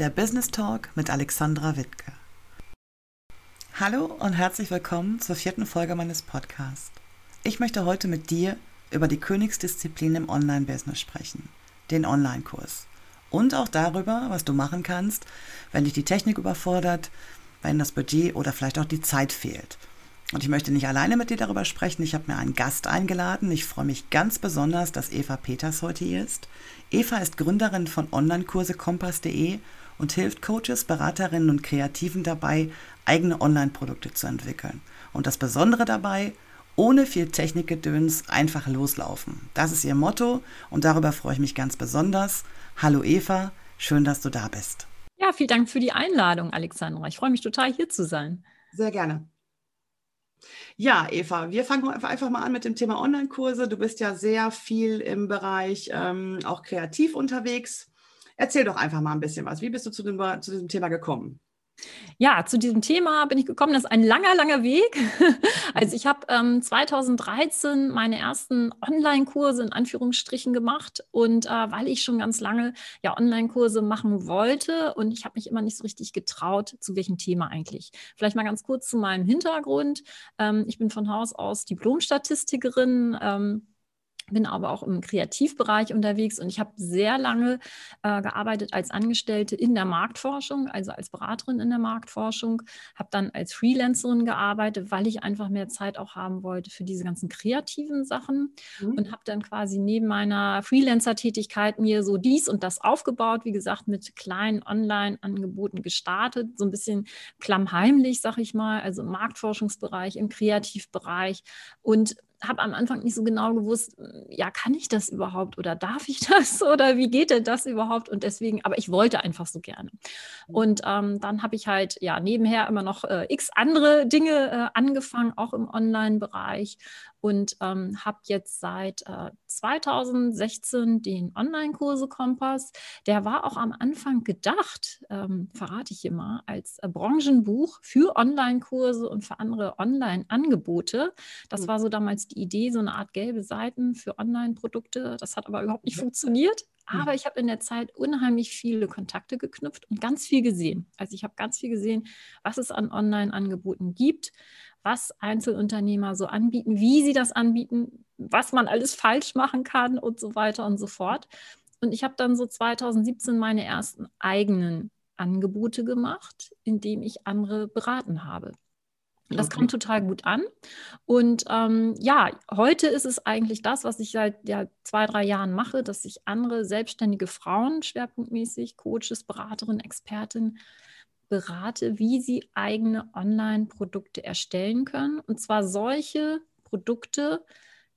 der Business Talk mit Alexandra Wittke. Hallo und herzlich willkommen zur vierten Folge meines Podcasts. Ich möchte heute mit dir über die Königsdisziplin im Online-Business sprechen, den Online-Kurs. Und auch darüber, was du machen kannst, wenn dich die Technik überfordert, wenn das Budget oder vielleicht auch die Zeit fehlt – und ich möchte nicht alleine mit dir darüber sprechen. Ich habe mir einen Gast eingeladen. Ich freue mich ganz besonders, dass Eva Peters heute hier ist. Eva ist Gründerin von Onlinekurse-kompass.de und hilft Coaches, Beraterinnen und Kreativen dabei, eigene Online-Produkte zu entwickeln. Und das Besondere dabei, ohne viel Technikgedöns einfach loslaufen. Das ist ihr Motto und darüber freue ich mich ganz besonders. Hallo Eva, schön, dass du da bist. Ja, vielen Dank für die Einladung, Alexandra. Ich freue mich total, hier zu sein. Sehr gerne. Ja, Eva, wir fangen einfach mal an mit dem Thema Online-Kurse. Du bist ja sehr viel im Bereich ähm, auch kreativ unterwegs. Erzähl doch einfach mal ein bisschen was. Wie bist du zu, dem, zu diesem Thema gekommen? Ja, zu diesem Thema bin ich gekommen. Das ist ein langer, langer Weg. Also ich habe ähm, 2013 meine ersten Online-Kurse in Anführungsstrichen gemacht und äh, weil ich schon ganz lange ja Online-Kurse machen wollte und ich habe mich immer nicht so richtig getraut, zu welchem Thema eigentlich. Vielleicht mal ganz kurz zu meinem Hintergrund. Ähm, ich bin von Haus aus Diplom-Statistikerin. Ähm, bin aber auch im Kreativbereich unterwegs und ich habe sehr lange äh, gearbeitet als Angestellte in der Marktforschung, also als Beraterin in der Marktforschung, habe dann als Freelancerin gearbeitet, weil ich einfach mehr Zeit auch haben wollte für diese ganzen kreativen Sachen mhm. und habe dann quasi neben meiner Freelancer-Tätigkeit mir so dies und das aufgebaut, wie gesagt, mit kleinen Online-Angeboten gestartet, so ein bisschen klammheimlich, sag ich mal, also im Marktforschungsbereich, im Kreativbereich und habe am Anfang nicht so genau gewusst, ja, kann ich das überhaupt oder darf ich das oder wie geht denn das überhaupt? Und deswegen, aber ich wollte einfach so gerne. Mhm. Und ähm, dann habe ich halt ja nebenher immer noch äh, x andere Dinge äh, angefangen, auch im Online-Bereich und ähm, habe jetzt seit äh, 2016 den Online-Kurse Kompass. Der war auch am Anfang gedacht, ähm, verrate ich immer, als äh, Branchenbuch für Online-Kurse und für andere Online-Angebote. Das mhm. war so damals die Idee, so eine Art gelbe Seiten für Online-Produkte. Das hat aber überhaupt nicht ja. funktioniert. Aber ich habe in der Zeit unheimlich viele Kontakte geknüpft und ganz viel gesehen. Also ich habe ganz viel gesehen, was es an Online-Angeboten gibt, was Einzelunternehmer so anbieten, wie sie das anbieten, was man alles falsch machen kann und so weiter und so fort. Und ich habe dann so 2017 meine ersten eigenen Angebote gemacht, indem ich andere beraten habe. Das okay. kam total gut an. Und ähm, ja, heute ist es eigentlich das, was ich seit ja, zwei, drei Jahren mache, dass ich andere selbstständige Frauen schwerpunktmäßig, Coaches, Beraterinnen, Expertinnen berate, wie sie eigene Online-Produkte erstellen können. Und zwar solche Produkte,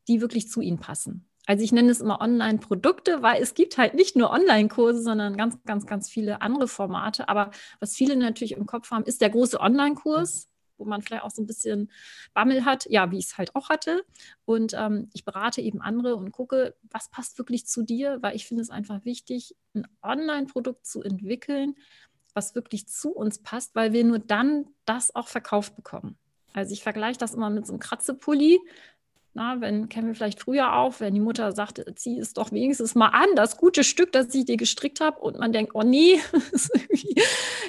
die wirklich zu ihnen passen. Also ich nenne es immer Online-Produkte, weil es gibt halt nicht nur Online-Kurse, sondern ganz, ganz, ganz viele andere Formate. Aber was viele natürlich im Kopf haben, ist der große Online-Kurs, wo man vielleicht auch so ein bisschen Bammel hat, ja, wie ich es halt auch hatte. Und ähm, ich berate eben andere und gucke, was passt wirklich zu dir, weil ich finde es einfach wichtig, ein Online-Produkt zu entwickeln, was wirklich zu uns passt, weil wir nur dann das auch verkauft bekommen. Also ich vergleiche das immer mit so einem Kratzepulli. Na, wenn kennen wir vielleicht früher auf, wenn die Mutter sagt, zieh es doch wenigstens mal an, das gute Stück, das ich dir gestrickt habe, und man denkt, oh nee, ist irgendwie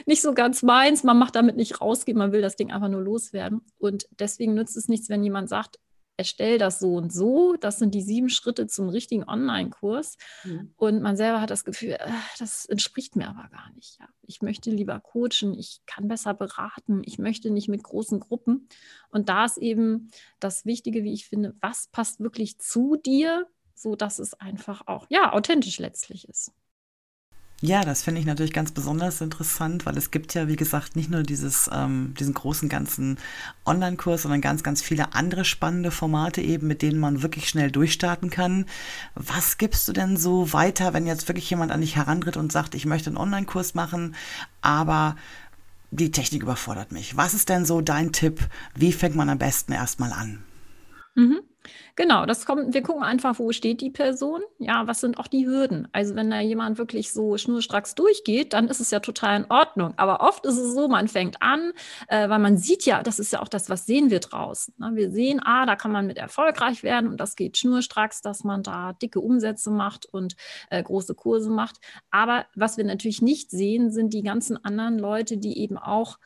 nicht so ganz meins, man macht damit nicht rausgehen, man will das Ding einfach nur loswerden. Und deswegen nützt es nichts, wenn jemand sagt, erstell das so und so. Das sind die sieben Schritte zum richtigen Online-Kurs. Mhm. Und man selber hat das Gefühl, äh, das entspricht mir aber gar nicht. Ja. Ich möchte lieber coachen, ich kann besser beraten, ich möchte nicht mit großen Gruppen. Und da ist eben das Wichtige, wie ich finde, was passt wirklich zu dir, so dass es einfach auch ja authentisch letztlich ist. Ja, das finde ich natürlich ganz besonders interessant, weil es gibt ja, wie gesagt, nicht nur dieses, ähm, diesen großen ganzen Online-Kurs, sondern ganz, ganz viele andere spannende Formate eben, mit denen man wirklich schnell durchstarten kann. Was gibst du denn so weiter, wenn jetzt wirklich jemand an dich herantritt und sagt, ich möchte einen Online-Kurs machen, aber die Technik überfordert mich. Was ist denn so dein Tipp? Wie fängt man am besten erstmal an? Mhm. Genau, das kommt, wir gucken einfach, wo steht die Person, ja, was sind auch die Hürden. Also wenn da jemand wirklich so schnurstracks durchgeht, dann ist es ja total in Ordnung. Aber oft ist es so, man fängt an, äh, weil man sieht ja, das ist ja auch das, was sehen wir draußen. Ne? Wir sehen, ah, da kann man mit erfolgreich werden und das geht schnurstracks, dass man da dicke Umsätze macht und äh, große Kurse macht. Aber was wir natürlich nicht sehen, sind die ganzen anderen Leute, die eben auch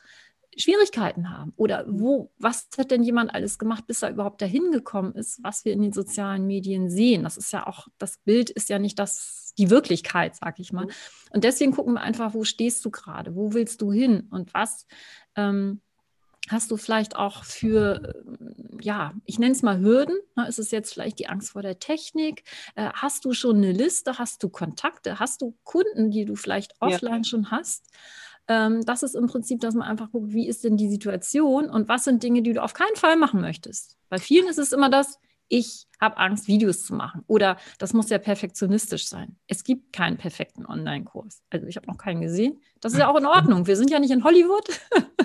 Schwierigkeiten haben oder mhm. wo, was hat denn jemand alles gemacht, bis er überhaupt dahin gekommen ist, was wir in den sozialen Medien sehen. Das ist ja auch, das Bild ist ja nicht das, die Wirklichkeit, sag ich mal. Mhm. Und deswegen gucken wir einfach, wo stehst du gerade, wo willst du hin und was ähm, hast du vielleicht auch für, äh, ja, ich nenne es mal Hürden. Ne? Ist es jetzt vielleicht die Angst vor der Technik? Äh, hast du schon eine Liste? Hast du Kontakte? Hast du Kunden, die du vielleicht offline ja. schon hast? Ähm, das ist im Prinzip, dass man einfach guckt, wie ist denn die Situation und was sind Dinge, die du auf keinen Fall machen möchtest. Bei vielen ist es immer das, ich habe Angst, Videos zu machen. Oder das muss ja perfektionistisch sein. Es gibt keinen perfekten Online-Kurs. Also ich habe noch keinen gesehen. Das ist ja auch in Ordnung. Wir sind ja nicht in Hollywood.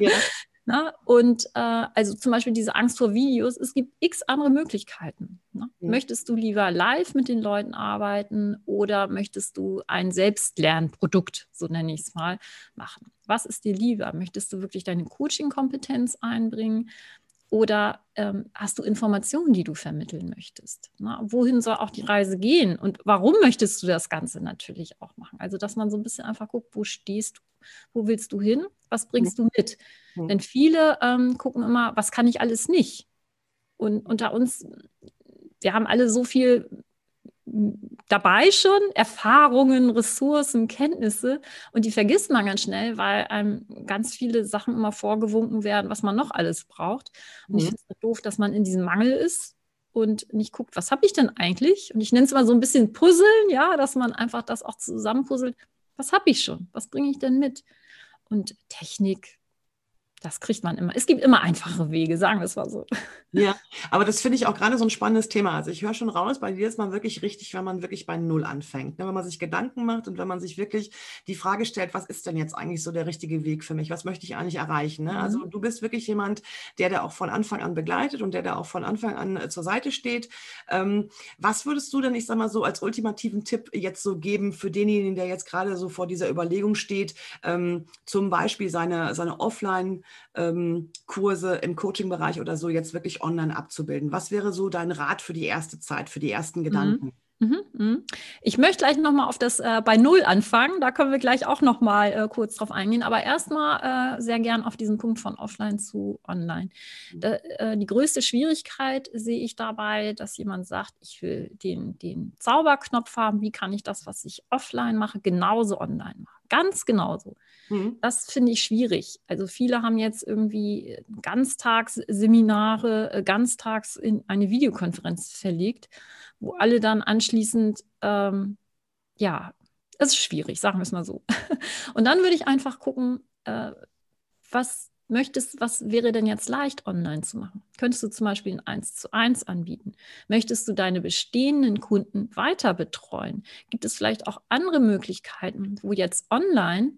Ja. Ne? und äh, also zum Beispiel diese Angst vor Videos, es gibt x andere Möglichkeiten. Ne? Mhm. Möchtest du lieber live mit den Leuten arbeiten oder möchtest du ein Selbstlernprodukt, so nenne ich es mal, machen? Was ist dir lieber? Möchtest du wirklich deine Coaching-Kompetenz einbringen? Oder ähm, hast du Informationen, die du vermitteln möchtest? Na, wohin soll auch die Reise gehen? Und warum möchtest du das Ganze natürlich auch machen? Also, dass man so ein bisschen einfach guckt, wo stehst du? Wo willst du hin? Was bringst du mit? Mhm. Denn viele ähm, gucken immer, was kann ich alles nicht? Und unter uns, wir haben alle so viel dabei schon, Erfahrungen, Ressourcen, Kenntnisse und die vergisst man ganz schnell, weil einem ganz viele Sachen immer vorgewunken werden, was man noch alles braucht. Und mhm. ich finde es doof, dass man in diesem Mangel ist und nicht guckt, was habe ich denn eigentlich? Und ich nenne es mal so ein bisschen Puzzeln, ja, dass man einfach das auch zusammenpuzzelt. Was habe ich schon? Was bringe ich denn mit? Und Technik, das kriegt man immer. Es gibt immer einfache Wege, sagen wir es mal so. Ja, aber das finde ich auch gerade so ein spannendes Thema. Also ich höre schon raus, bei dir ist man wirklich richtig, wenn man wirklich bei Null anfängt. Ne? Wenn man sich Gedanken macht und wenn man sich wirklich die Frage stellt, was ist denn jetzt eigentlich so der richtige Weg für mich? Was möchte ich eigentlich erreichen? Ne? Also mhm. du bist wirklich jemand, der da auch von Anfang an begleitet und der da auch von Anfang an äh, zur Seite steht. Ähm, was würdest du denn, ich sag mal so, als ultimativen Tipp jetzt so geben für denjenigen, der jetzt gerade so vor dieser Überlegung steht, ähm, zum Beispiel seine, seine Offline- ähm, Kurse im Coaching-Bereich oder so jetzt wirklich online abzubilden? Was wäre so dein Rat für die erste Zeit, für die ersten mhm. Gedanken? Mhm, mh. Ich möchte gleich nochmal auf das äh, bei Null anfangen. Da können wir gleich auch nochmal äh, kurz drauf eingehen. Aber erstmal äh, sehr gern auf diesen Punkt von offline zu online. Mhm. Da, äh, die größte Schwierigkeit sehe ich dabei, dass jemand sagt, ich will den, den Zauberknopf haben. Wie kann ich das, was ich offline mache, genauso online machen? Ganz genauso. Mhm. Das finde ich schwierig. Also viele haben jetzt irgendwie Ganztagsseminare, äh, ganztags in eine Videokonferenz verlegt, wo alle dann anschließend, ähm, ja, es ist schwierig, sagen wir es mal so. Und dann würde ich einfach gucken, äh, was möchtest, was wäre denn jetzt leicht online zu machen? Könntest du zum Beispiel ein 1 zu 1 anbieten? Möchtest du deine bestehenden Kunden weiter betreuen? Gibt es vielleicht auch andere Möglichkeiten, wo jetzt online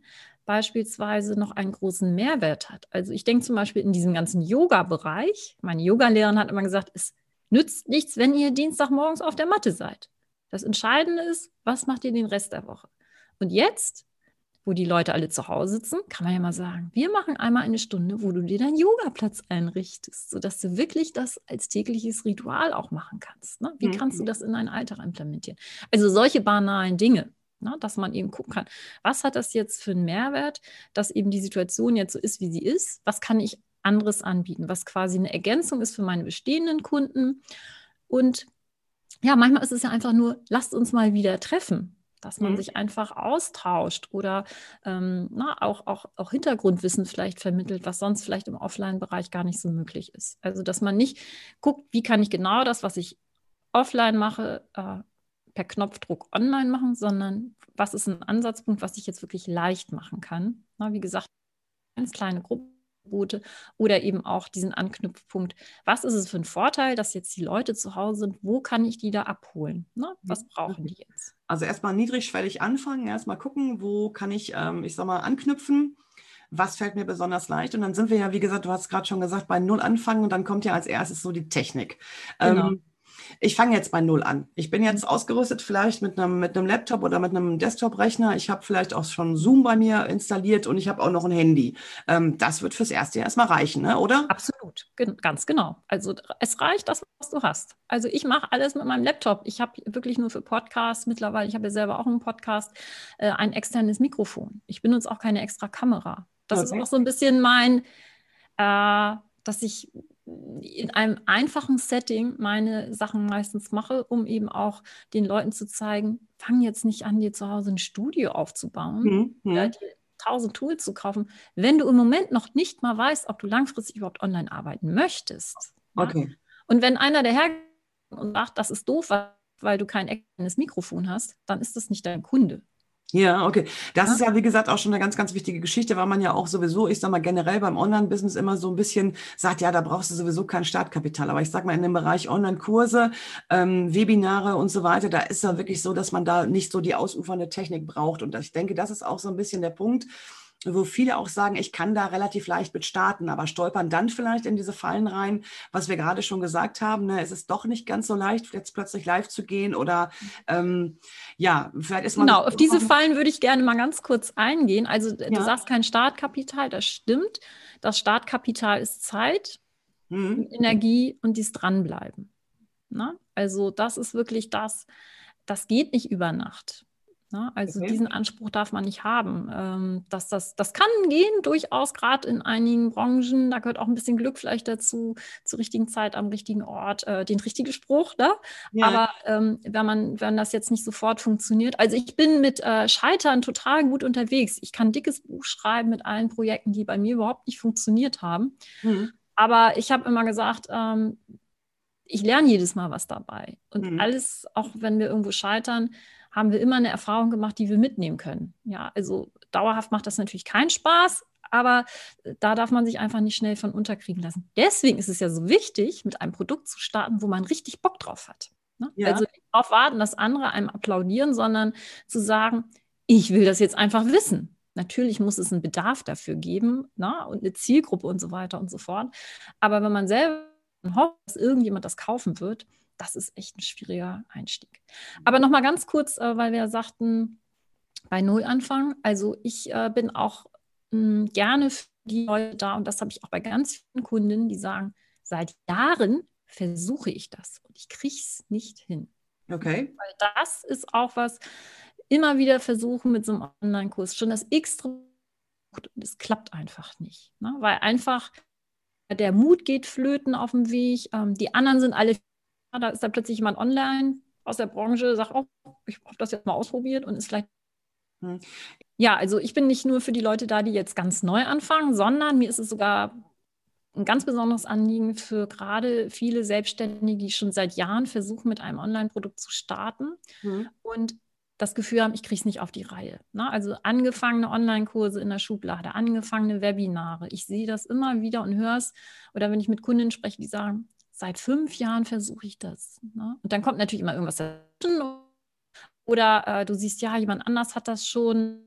beispielsweise noch einen großen Mehrwert hat? Also ich denke zum Beispiel in diesem ganzen Yoga-Bereich, meine Yogalehrerin hat immer gesagt, es nützt nichts, wenn ihr Dienstagmorgens auf der Matte seid. Das Entscheidende ist, was macht ihr den Rest der Woche? Und jetzt wo die Leute alle zu Hause sitzen, kann man ja mal sagen, wir machen einmal eine Stunde, wo du dir deinen Yogaplatz einrichtest, sodass du wirklich das als tägliches Ritual auch machen kannst. Ne? Wie mhm. kannst du das in deinen Alltag implementieren? Also solche banalen Dinge. Ne, dass man eben gucken kann, was hat das jetzt für einen Mehrwert, dass eben die Situation jetzt so ist, wie sie ist, was kann ich anderes anbieten, was quasi eine Ergänzung ist für meine bestehenden Kunden. Und ja, manchmal ist es ja einfach nur, lasst uns mal wieder treffen dass man mhm. sich einfach austauscht oder ähm, na, auch, auch, auch Hintergrundwissen vielleicht vermittelt, was sonst vielleicht im Offline-Bereich gar nicht so möglich ist. Also dass man nicht guckt, wie kann ich genau das, was ich offline mache, äh, per Knopfdruck online machen, sondern was ist ein Ansatzpunkt, was ich jetzt wirklich leicht machen kann. Na, wie gesagt, ganz kleine Gruppen Angebote oder eben auch diesen Anknüpfpunkt. Was ist es für ein Vorteil, dass jetzt die Leute zu Hause sind? Wo kann ich die da abholen? Ne? Was brauchen die jetzt? Also erstmal niedrigschwellig anfangen, erstmal gucken, wo kann ich, ähm, ich sag mal, anknüpfen was fällt mir besonders leicht? Und dann sind wir ja, wie gesagt, du hast gerade schon gesagt, bei Null anfangen und dann kommt ja als erstes so die Technik. Genau. Ähm, ich fange jetzt bei Null an. Ich bin jetzt mhm. ausgerüstet vielleicht mit einem, mit einem Laptop oder mit einem Desktop-Rechner. Ich habe vielleicht auch schon Zoom bei mir installiert und ich habe auch noch ein Handy. Ähm, das wird fürs erste Jahr erstmal reichen, ne? oder? Absolut, Gen ganz genau. Also es reicht das, was du hast. Also ich mache alles mit meinem Laptop. Ich habe wirklich nur für Podcasts mittlerweile, ich habe ja selber auch einen Podcast, äh, ein externes Mikrofon. Ich benutze auch keine extra Kamera. Das okay. ist auch so ein bisschen mein, äh, dass ich in einem einfachen Setting meine Sachen meistens mache, um eben auch den Leuten zu zeigen, fang jetzt nicht an, dir zu Hause ein Studio aufzubauen, mhm. ja, dir tausend Tools zu kaufen, wenn du im Moment noch nicht mal weißt, ob du langfristig überhaupt online arbeiten möchtest. Okay. Ja? Und wenn einer daher und sagt, das ist doof, weil du kein externes Mikrofon hast, dann ist das nicht dein Kunde. Ja, okay. Das ja. ist ja, wie gesagt, auch schon eine ganz, ganz wichtige Geschichte, weil man ja auch sowieso, ich sag mal, generell beim Online-Business immer so ein bisschen sagt, ja, da brauchst du sowieso kein Startkapital. Aber ich sag mal, in dem Bereich Online-Kurse, ähm, Webinare und so weiter, da ist ja wirklich so, dass man da nicht so die ausufernde Technik braucht. Und ich denke, das ist auch so ein bisschen der Punkt, wo viele auch sagen, ich kann da relativ leicht mit starten, aber stolpern dann vielleicht in diese Fallen rein, was wir gerade schon gesagt haben. Ne? Es ist doch nicht ganz so leicht, jetzt plötzlich live zu gehen oder ähm, ja, vielleicht ist man. Genau, auf diese Fallen würde ich gerne mal ganz kurz eingehen. Also ja. du sagst kein Startkapital, das stimmt. Das Startkapital ist Zeit, mhm. Energie und dies Dranbleiben. Na? Ne? Also das ist wirklich das, das geht nicht über Nacht. Ne? Also okay. diesen Anspruch darf man nicht haben. Ähm, dass das, das kann gehen, durchaus, gerade in einigen Branchen. Da gehört auch ein bisschen Glück vielleicht dazu, zur richtigen Zeit am richtigen Ort, äh, den richtigen Spruch. Ne? Ja. Aber ähm, wenn, man, wenn das jetzt nicht sofort funktioniert, also ich bin mit äh, Scheitern total gut unterwegs. Ich kann ein dickes Buch schreiben mit allen Projekten, die bei mir überhaupt nicht funktioniert haben. Mhm. Aber ich habe immer gesagt, ähm, ich lerne jedes Mal was dabei. Und mhm. alles, auch wenn wir irgendwo scheitern, haben wir immer eine Erfahrung gemacht, die wir mitnehmen können. Ja, also dauerhaft macht das natürlich keinen Spaß, aber da darf man sich einfach nicht schnell von unterkriegen lassen. Deswegen ist es ja so wichtig, mit einem Produkt zu starten, wo man richtig Bock drauf hat. Ne? Ja. Also nicht darauf warten, dass andere einem applaudieren, sondern zu sagen, ich will das jetzt einfach wissen. Natürlich muss es einen Bedarf dafür geben ne? und eine Zielgruppe und so weiter und so fort. Aber wenn man selber hofft, dass irgendjemand das kaufen wird, das ist echt ein schwieriger Einstieg. Aber nochmal ganz kurz, äh, weil wir sagten, bei Null anfangen. Also ich äh, bin auch mh, hm, gerne für die Leute da und das habe ich auch bei ganz vielen Kunden, die sagen, seit Jahren versuche ich das und ich kriege es nicht hin. Okay. Weil das ist auch was, immer wieder versuchen mit so einem Online-Kurs, schon das x und es klappt einfach nicht. Ne? Weil einfach der Mut geht flöten auf dem Weg, ähm, die anderen sind alle da ist dann plötzlich jemand online aus der Branche, sagt, oh, ich habe das jetzt mal ausprobiert und ist vielleicht. Hm. Ja, also ich bin nicht nur für die Leute da, die jetzt ganz neu anfangen, sondern mir ist es sogar ein ganz besonderes Anliegen für gerade viele Selbstständige, die schon seit Jahren versuchen, mit einem Online-Produkt zu starten mhm. und das Gefühl haben, ich kriege es nicht auf die Reihe. Ne? Also angefangene Online-Kurse in der Schublade, angefangene Webinare. Ich sehe das immer wieder und höre es. Oder wenn ich mit Kunden spreche, die sagen, seit fünf Jahren versuche ich das. Ne? Und dann kommt natürlich immer irgendwas dazwischen. Oder äh, du siehst, ja, jemand anders hat das schon.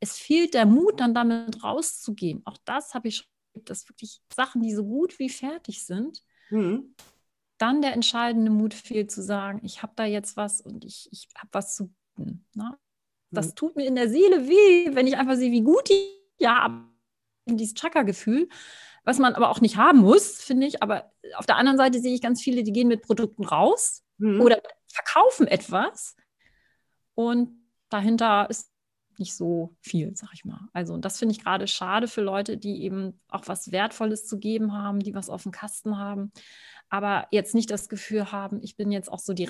Es fehlt der Mut, dann damit rauszugehen. Auch das habe ich schon, dass wirklich Sachen, die so gut wie fertig sind, mhm. dann der entscheidende Mut fehlt, zu sagen, ich habe da jetzt was und ich, ich habe was zu bieten. Ne? Das mhm. tut mir in der Seele weh, wenn ich einfach sehe, wie gut die ja dieses Chakra-Gefühl was man aber auch nicht haben muss, finde ich. Aber auf der anderen Seite sehe ich ganz viele, die gehen mit Produkten raus mhm. oder verkaufen etwas und dahinter ist nicht so viel, sag ich mal. Also, und das finde ich gerade schade für Leute, die eben auch was Wertvolles zu geben haben, die was auf dem Kasten haben, aber jetzt nicht das Gefühl haben, ich bin jetzt auch so die.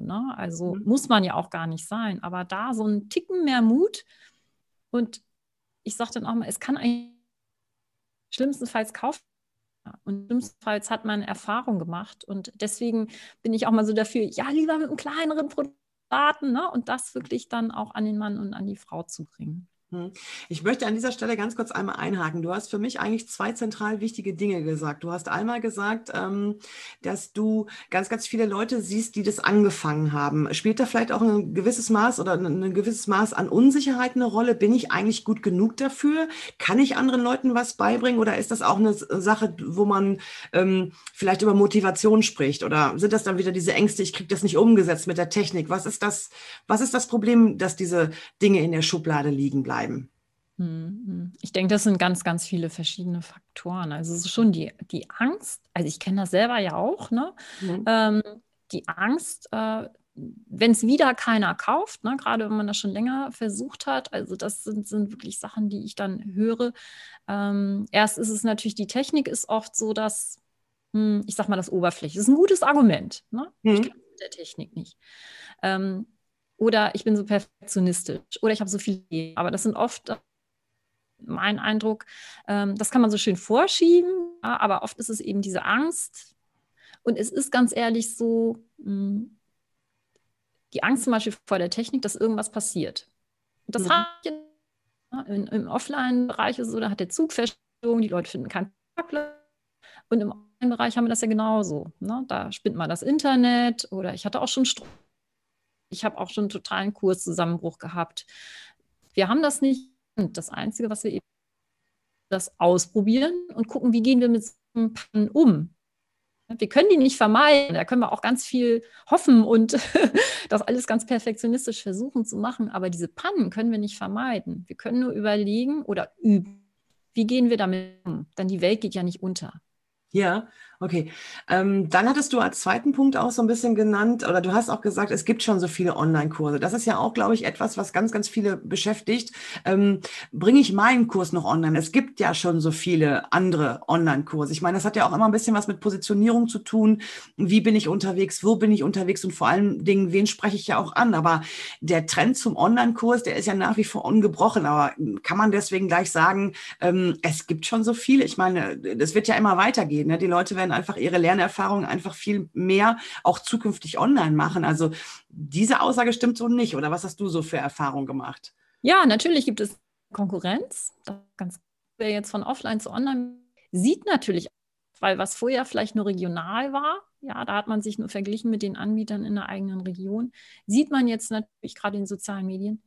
Ne? Also mhm. muss man ja auch gar nicht sein, aber da so ein Ticken mehr Mut und ich sage dann auch mal, es kann eigentlich Schlimmstenfalls kauft und schlimmstenfalls hat man Erfahrung gemacht. Und deswegen bin ich auch mal so dafür, ja, lieber mit einem kleineren Produkt starten ne? und das wirklich dann auch an den Mann und an die Frau zu bringen. Hm. Ich möchte an dieser Stelle ganz kurz einmal einhaken. Du hast für mich eigentlich zwei zentral wichtige Dinge gesagt. Du hast einmal gesagt, ähm, dass du ganz, ganz viele Leute siehst, die das angefangen haben. Spielt da vielleicht auch ein gewisses Maß oder ein gewisses Maß an Unsicherheit eine Rolle? Bin ich eigentlich gut genug dafür? Kann ich anderen Leuten was beibringen oder ist das auch eine Sache, wo man ähm, vielleicht über Motivation spricht? Oder sind das dann wieder diese Ängste, ich kriege das nicht umgesetzt mit der Technik? Was ist das, was ist das Problem, dass diese Dinge in der Schublade liegen bleiben? Bleiben? Hm, hm. Ich denke, das sind ganz, ganz viele verschiedene Faktoren. Also es ist schon die, die Angst, also ich kenne das selber ja auch, ne? Mhm. Ähm, die Angst, äh, wenn es wieder keiner kauft, ne? gerade wenn man das schon länger versucht hat, also das sind, sind wirklich Sachen, die ich dann höre. Ähm, erst ist es natürlich, die Technik ist oft so, dass, hm, ich sag mal, das Oberfläche ist ein gutes Argument. Ne? Mhm. Ich glaube der Technik nicht. Ähm, oder ich bin so perfektionistisch oder ich habe so viel. Aber das sind oft mein Eindruck, ähm, das kann man so schön vorschieben, aber oft ist es eben diese Angst. Und es ist ganz ehrlich so, hm, die Angst zum Beispiel vor der Technik, dass irgendwas passiert. Das mhm. hat in, im Offline-Bereich ist so, da hat der Zug Feststellung, die Leute finden keinen Parkplatz. Und im Online-Bereich haben wir das ja genauso. Ne? Da spinnt mal das Internet oder ich hatte auch schon Strom ich habe auch schon einen totalen Kurszusammenbruch gehabt. Wir haben das nicht. Das Einzige, was wir eben das ausprobieren und gucken, wie gehen wir mit so Pannen um. Wir können die nicht vermeiden. Da können wir auch ganz viel hoffen und das alles ganz perfektionistisch versuchen zu machen. Aber diese Pannen können wir nicht vermeiden. Wir können nur überlegen oder üben, wie gehen wir damit um. Denn die Welt geht ja nicht unter. Ja, okay. Ähm, dann hattest du als zweiten Punkt auch so ein bisschen genannt, oder du hast auch gesagt, es gibt schon so viele Online-Kurse. Das ist ja auch, glaube ich, etwas, was ganz, ganz viele beschäftigt. Ähm, Bringe ich meinen Kurs noch online? Es gibt ja schon so viele andere Online-Kurse. Ich meine, das hat ja auch immer ein bisschen was mit Positionierung zu tun. Wie bin ich unterwegs? Wo bin ich unterwegs? Und vor allen Dingen, wen spreche ich ja auch an? Aber der Trend zum Online-Kurs, der ist ja nach wie vor ungebrochen. Aber kann man deswegen gleich sagen, ähm, es gibt schon so viele? Ich meine, das wird ja immer weitergehen gehen. Ne? Die Leute werden einfach ihre Lernerfahrungen einfach viel mehr auch zukünftig online machen. Also diese Aussage stimmt so nicht. Oder was hast du so für Erfahrungen gemacht? Ja, natürlich gibt es Konkurrenz. Ganz wer jetzt von offline zu online sieht natürlich, weil was vorher vielleicht nur regional war, ja, da hat man sich nur verglichen mit den Anbietern in der eigenen Region, sieht man jetzt natürlich gerade in sozialen Medien.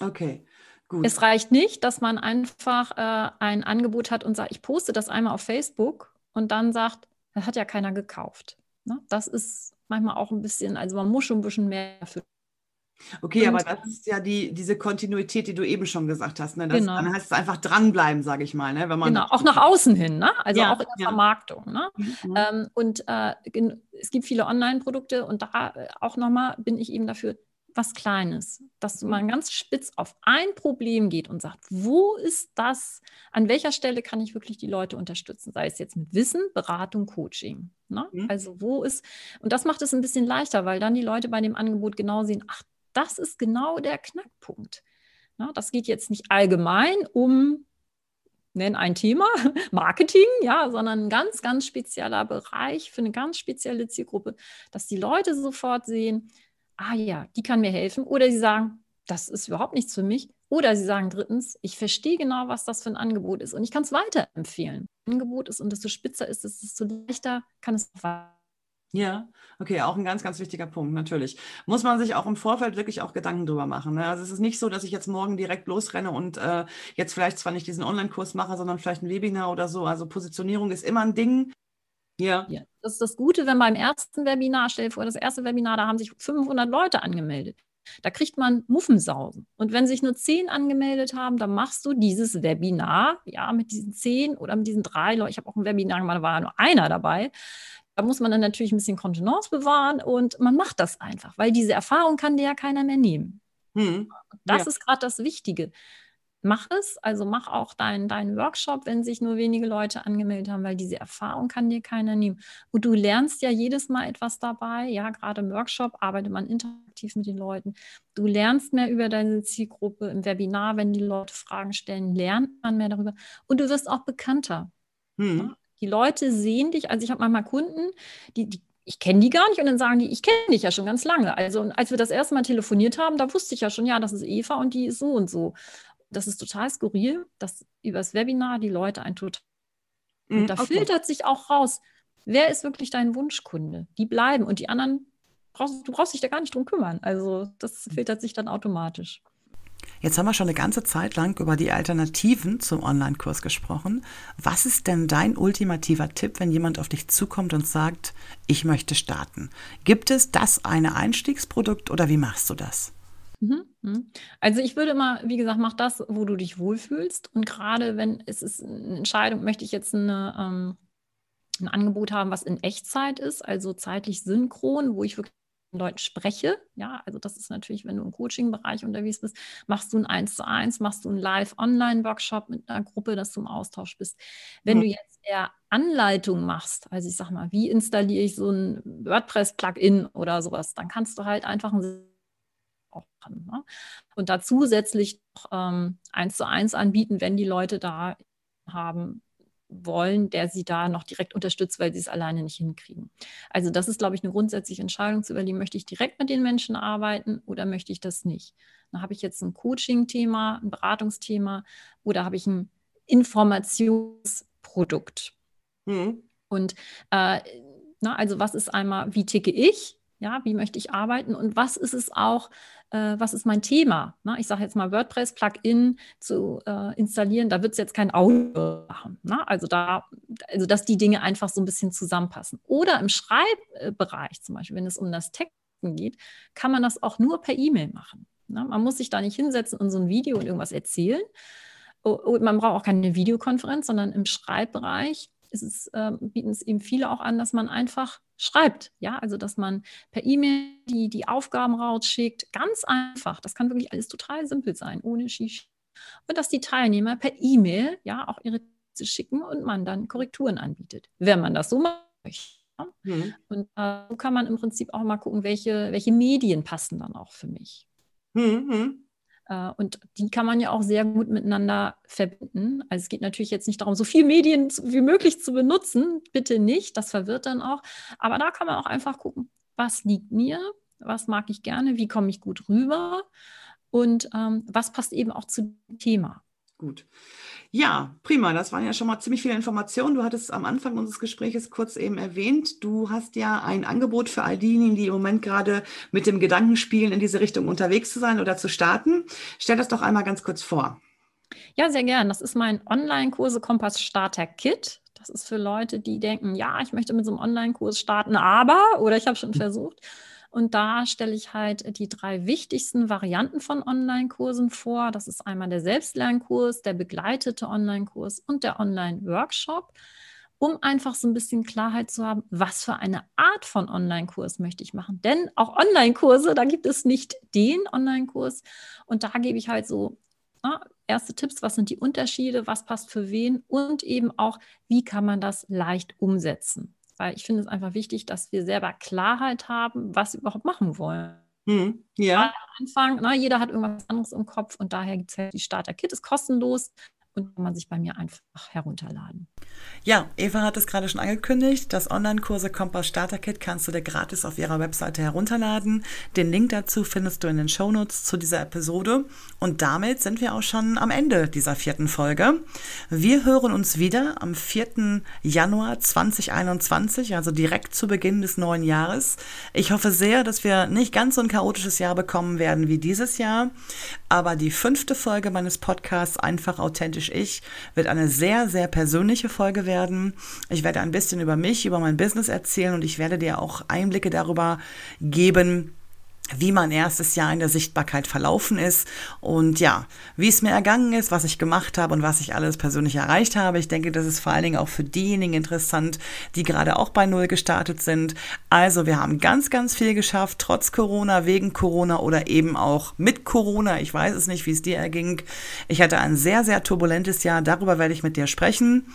Okay. Gut. Es reicht nicht, dass man einfach äh, ein Angebot hat und sagt, ich poste das einmal auf Facebook und dann sagt, das hat ja keiner gekauft. Ne? Das ist manchmal auch ein bisschen, also man muss schon ein bisschen mehr für. Okay, und, aber das ist ja die, diese Kontinuität, die du eben schon gesagt hast. Ne? Das, genau. Dann heißt es einfach dranbleiben, sage ich mal. Ne? Wenn man genau, auch nach außen hin, ne? also ja, auch in der ja. Vermarktung. Ne? Mhm. Ähm, und äh, es gibt viele Online-Produkte und da äh, auch nochmal bin ich eben dafür, was Kleines, dass man ganz spitz auf ein Problem geht und sagt, wo ist das, an welcher Stelle kann ich wirklich die Leute unterstützen, sei es jetzt mit Wissen, Beratung, Coaching. Ne? Mhm. Also wo ist, und das macht es ein bisschen leichter, weil dann die Leute bei dem Angebot genau sehen, ach, das ist genau der Knackpunkt. Ne? Das geht jetzt nicht allgemein um nenn ein Thema, Marketing, ja, sondern ein ganz, ganz spezieller Bereich für eine ganz spezielle Zielgruppe, dass die Leute sofort sehen, ah ja, die kann mir helfen. Oder sie sagen, das ist überhaupt nichts für mich. Oder sie sagen drittens, ich verstehe genau, was das für ein Angebot ist und ich kann es weiterempfehlen. Angebot ist und desto spitzer ist es, desto leichter kann es ja, okay, auch ein ganz, ganz wichtiger Punkt, natürlich. Muss man sich auch im Vorfeld wirklich auch Gedanken drüber machen. Ne? Also es ist nicht so, dass ich jetzt morgen direkt losrenne und äh, jetzt vielleicht zwar nicht diesen Online-Kurs mache, sondern vielleicht ein Webinar oder so. Also Positionierung ist immer ein Ding. Ja. ja. Das ist das Gute, wenn beim ersten Webinar, stell dir vor, das erste Webinar, da haben sich 500 Leute angemeldet. Da kriegt man Muffensausen. Und wenn sich nur zehn angemeldet haben, dann machst du dieses Webinar, ja, mit diesen zehn oder mit diesen drei Leuten. Ich habe auch ein Webinar gemacht, da war nur einer dabei. Da muss man dann natürlich ein bisschen Kontenance bewahren und man macht das einfach, weil diese Erfahrung kann dir ja keiner mehr nehmen. Hm. Das ja. ist gerade das Wichtige mach es. Also mach auch deinen dein Workshop, wenn sich nur wenige Leute angemeldet haben, weil diese Erfahrung kann dir keiner nehmen. Und du lernst ja jedes Mal etwas dabei. Ja, gerade im Workshop arbeitet man interaktiv mit den Leuten. Du lernst mehr über deine Zielgruppe. Im Webinar, wenn die Leute Fragen stellen, lernt man mehr darüber. Und du wirst auch bekannter. Hm. Ja? Die Leute sehen dich. Also ich habe manchmal Kunden, die, die ich kenne die gar nicht und dann sagen die, ich kenne dich ja schon ganz lange. Also als wir das erste Mal telefoniert haben, da wusste ich ja schon, ja, das ist Eva und die ist so und so das ist total skurril, dass übers Webinar die Leute ein total. Und mhm, da okay. filtert sich auch raus, wer ist wirklich dein Wunschkunde? Die bleiben und die anderen, brauchst, du brauchst dich da gar nicht drum kümmern. Also das filtert sich dann automatisch. Jetzt haben wir schon eine ganze Zeit lang über die Alternativen zum Online-Kurs gesprochen. Was ist denn dein ultimativer Tipp, wenn jemand auf dich zukommt und sagt, ich möchte starten? Gibt es das eine Einstiegsprodukt oder wie machst du das? Mhm, mhm. Also ich würde immer, wie gesagt, mach das, wo du dich wohlfühlst. Und gerade wenn es ist eine Entscheidung, möchte ich jetzt eine, ähm, ein Angebot haben, was in Echtzeit ist, also zeitlich synchron, wo ich wirklich mit Leuten spreche. Ja, also das ist natürlich, wenn du im Coaching-Bereich unterwegs bist, machst du ein Eins zu eins, machst du einen Live-Online-Workshop mit einer Gruppe, dass du im Austausch bist. Wenn mhm. du jetzt eher Anleitung machst, also ich sag mal, wie installiere ich so ein WordPress-Plugin oder sowas, dann kannst du halt einfach ein auch kann. Ne? Und da zusätzlich noch ähm, eins zu eins anbieten, wenn die Leute da haben wollen, der sie da noch direkt unterstützt, weil sie es alleine nicht hinkriegen. Also das ist, glaube ich, eine grundsätzliche Entscheidung zu überlegen, möchte ich direkt mit den Menschen arbeiten oder möchte ich das nicht? Dann habe ich jetzt ein Coaching-Thema, ein Beratungsthema oder habe ich ein Informationsprodukt? Mhm. Und äh, na, also was ist einmal, wie ticke ich? Ja, wie möchte ich arbeiten und was ist es auch, äh, was ist mein Thema? Ne? Ich sage jetzt mal WordPress Plugin zu äh, installieren, da wird es jetzt kein Audio machen. Ne? Also da, also dass die Dinge einfach so ein bisschen zusammenpassen. Oder im Schreibbereich zum Beispiel, wenn es um das Texten geht, kann man das auch nur per E-Mail machen. Ne? Man muss sich da nicht hinsetzen und so ein Video und irgendwas erzählen. Und man braucht auch keine Videokonferenz, sondern im Schreibbereich es, äh, bieten es eben viele auch an, dass man einfach schreibt. Ja, also dass man per E-Mail die, die Aufgaben rausschickt. Ganz einfach. Das kann wirklich alles total simpel sein, ohne Shishi. Und dass die Teilnehmer per E-Mail ja auch ihre Texte schicken und man dann Korrekturen anbietet, wenn man das so macht. Mhm. Und äh, so kann man im Prinzip auch mal gucken, welche, welche Medien passen dann auch für mich. Mhm. Äh, und die kann man ja auch sehr gut miteinander verbinden. Also es geht natürlich jetzt nicht darum, so viel Medien wie möglich zu benutzen. Bitte nicht, das verwirrt dann auch. Aber da kann man auch einfach gucken, was liegt mir, was mag ich gerne, wie komme ich gut rüber und ähm, was passt eben auch zu dem Thema. Gut. Ja, prima. Das waren ja schon mal ziemlich viele Informationen. Du hattest am Anfang unseres Gesprächs kurz eben erwähnt, du hast ja ein Angebot für all diejenigen, die im Moment gerade mit dem Gedanken spielen, in diese Richtung unterwegs zu sein oder zu starten. Stell das doch einmal ganz kurz vor. Ja, sehr gern. Das ist mein Online-Kurse Kompass Starter Kit. Das ist für Leute, die denken, ja, ich möchte mit so einem Online-Kurs starten, aber, oder ich habe schon versucht. Und da stelle ich halt die drei wichtigsten Varianten von Online-Kursen vor. Das ist einmal der Selbstlernkurs, der begleitete Online-Kurs und der Online-Workshop, um einfach so ein bisschen Klarheit zu haben, was für eine Art von Online-Kurs möchte ich machen. Denn auch Online-Kurse, da gibt es nicht den Online-Kurs. Und da gebe ich halt so na, erste Tipps, was sind die Unterschiede, was passt für wen und eben auch, wie kann man das leicht umsetzen weil ich finde es einfach wichtig, dass wir selber Klarheit haben, was wir überhaupt machen wollen. Hm, ja. Am Anfang, na, jeder hat irgendwas anderes im Kopf und daher gibt es halt die Starter-Kit, ist kostenlos und kann man sich bei mir einfach herunterladen. Ja, Eva hat es gerade schon angekündigt. Das Online-Kurse Kompass Starter Kit kannst du dir gratis auf ihrer Webseite herunterladen. Den Link dazu findest du in den Shownotes zu dieser Episode. Und damit sind wir auch schon am Ende dieser vierten Folge. Wir hören uns wieder am 4. Januar 2021, also direkt zu Beginn des neuen Jahres. Ich hoffe sehr, dass wir nicht ganz so ein chaotisches Jahr bekommen werden wie dieses Jahr. Aber die fünfte Folge meines Podcasts Einfach authentisch ich wird eine sehr, sehr persönliche Folge werden. Ich werde ein bisschen über mich, über mein Business erzählen und ich werde dir auch Einblicke darüber geben, wie mein erstes Jahr in der Sichtbarkeit verlaufen ist und ja, wie es mir ergangen ist, was ich gemacht habe und was ich alles persönlich erreicht habe. Ich denke, das ist vor allen Dingen auch für diejenigen interessant, die gerade auch bei Null gestartet sind. Also wir haben ganz, ganz viel geschafft, trotz Corona, wegen Corona oder eben auch mit Corona. Ich weiß es nicht, wie es dir erging. Ich hatte ein sehr, sehr turbulentes Jahr. Darüber werde ich mit dir sprechen.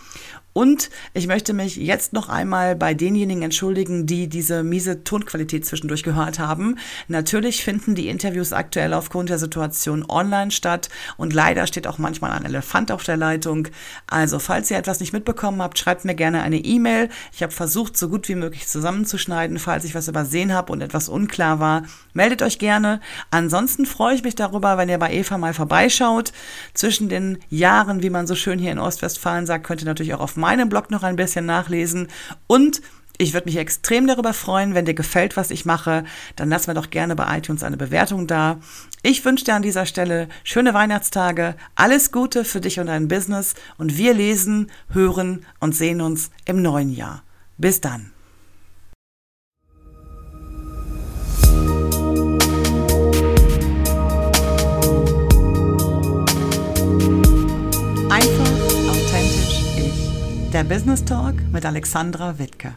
Und ich möchte mich jetzt noch einmal bei denjenigen entschuldigen, die diese miese Tonqualität zwischendurch gehört haben. Natürlich finden die Interviews aktuell aufgrund der Situation online statt und leider steht auch manchmal ein Elefant auf der Leitung. Also falls ihr etwas nicht mitbekommen habt, schreibt mir gerne eine E-Mail. Ich habe versucht, so gut wie möglich zusammenzuschneiden. Falls ich was übersehen habe und etwas unklar war, meldet euch gerne. Ansonsten freue ich mich darüber, wenn ihr bei Eva mal vorbeischaut. Zwischen den Jahren, wie man so schön hier in Ostwestfalen sagt, könnt ihr natürlich auch auf meinem Blog noch ein bisschen nachlesen. Und ich würde mich extrem darüber freuen, wenn dir gefällt, was ich mache. Dann lass mir doch gerne bei iTunes eine Bewertung da. Ich wünsche dir an dieser Stelle schöne Weihnachtstage, alles Gute für dich und dein Business und wir lesen, hören und sehen uns im neuen Jahr. Bis dann. Der Business Talk mit Alexandra Wittke.